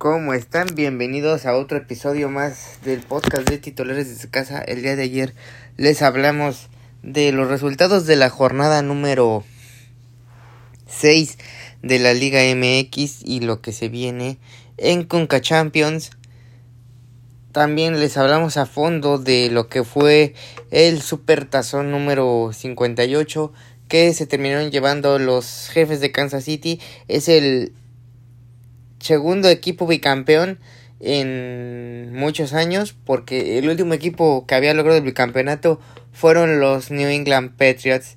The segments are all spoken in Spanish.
¿Cómo están? Bienvenidos a otro episodio más del podcast de titulares de su casa. El día de ayer les hablamos de los resultados de la jornada número 6 de la Liga MX y lo que se viene en Conca Champions. También les hablamos a fondo de lo que fue el Super Tazón número 58 que se terminaron llevando los jefes de Kansas City. Es el segundo equipo bicampeón en muchos años porque el último equipo que había logrado el bicampeonato fueron los New England Patriots.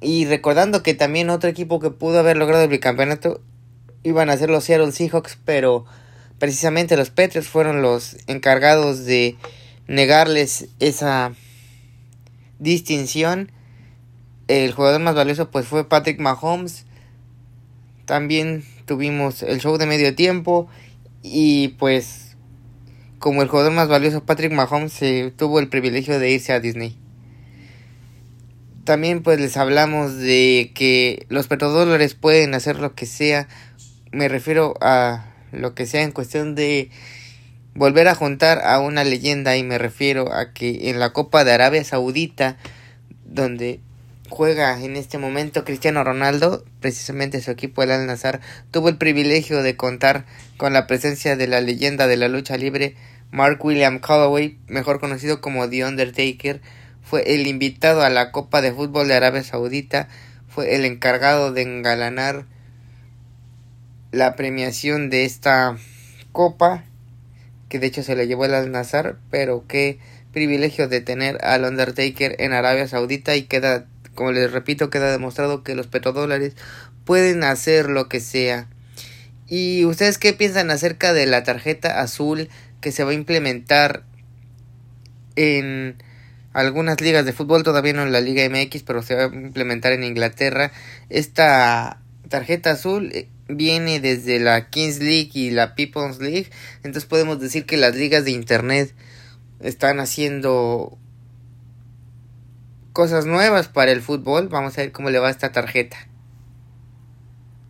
Y recordando que también otro equipo que pudo haber logrado el bicampeonato iban a ser los Seattle Seahawks pero precisamente los Patriots fueron los encargados de negarles esa distinción. El jugador más valioso pues fue Patrick Mahomes también tuvimos el show de medio tiempo y pues como el jugador más valioso Patrick Mahomes se tuvo el privilegio de irse a Disney. También pues les hablamos de que los petrodólares pueden hacer lo que sea. Me refiero a lo que sea en cuestión de volver a juntar a una leyenda y me refiero a que en la Copa de Arabia Saudita donde juega en este momento Cristiano Ronaldo, precisamente su equipo el Al Nazar, tuvo el privilegio de contar con la presencia de la leyenda de la lucha libre Mark William Calloway, mejor conocido como The Undertaker, fue el invitado a la Copa de Fútbol de Arabia Saudita, fue el encargado de engalanar la premiación de esta copa, que de hecho se le llevó el Al Nazar, pero qué privilegio de tener al Undertaker en Arabia Saudita y queda como les repito, queda demostrado que los petrodólares pueden hacer lo que sea. ¿Y ustedes qué piensan acerca de la tarjeta azul que se va a implementar en algunas ligas de fútbol, todavía no en la Liga MX, pero se va a implementar en Inglaterra? Esta tarjeta azul eh, viene desde la Kings League y la People's League, entonces podemos decir que las ligas de Internet están haciendo cosas nuevas para el fútbol. Vamos a ver cómo le va esta tarjeta.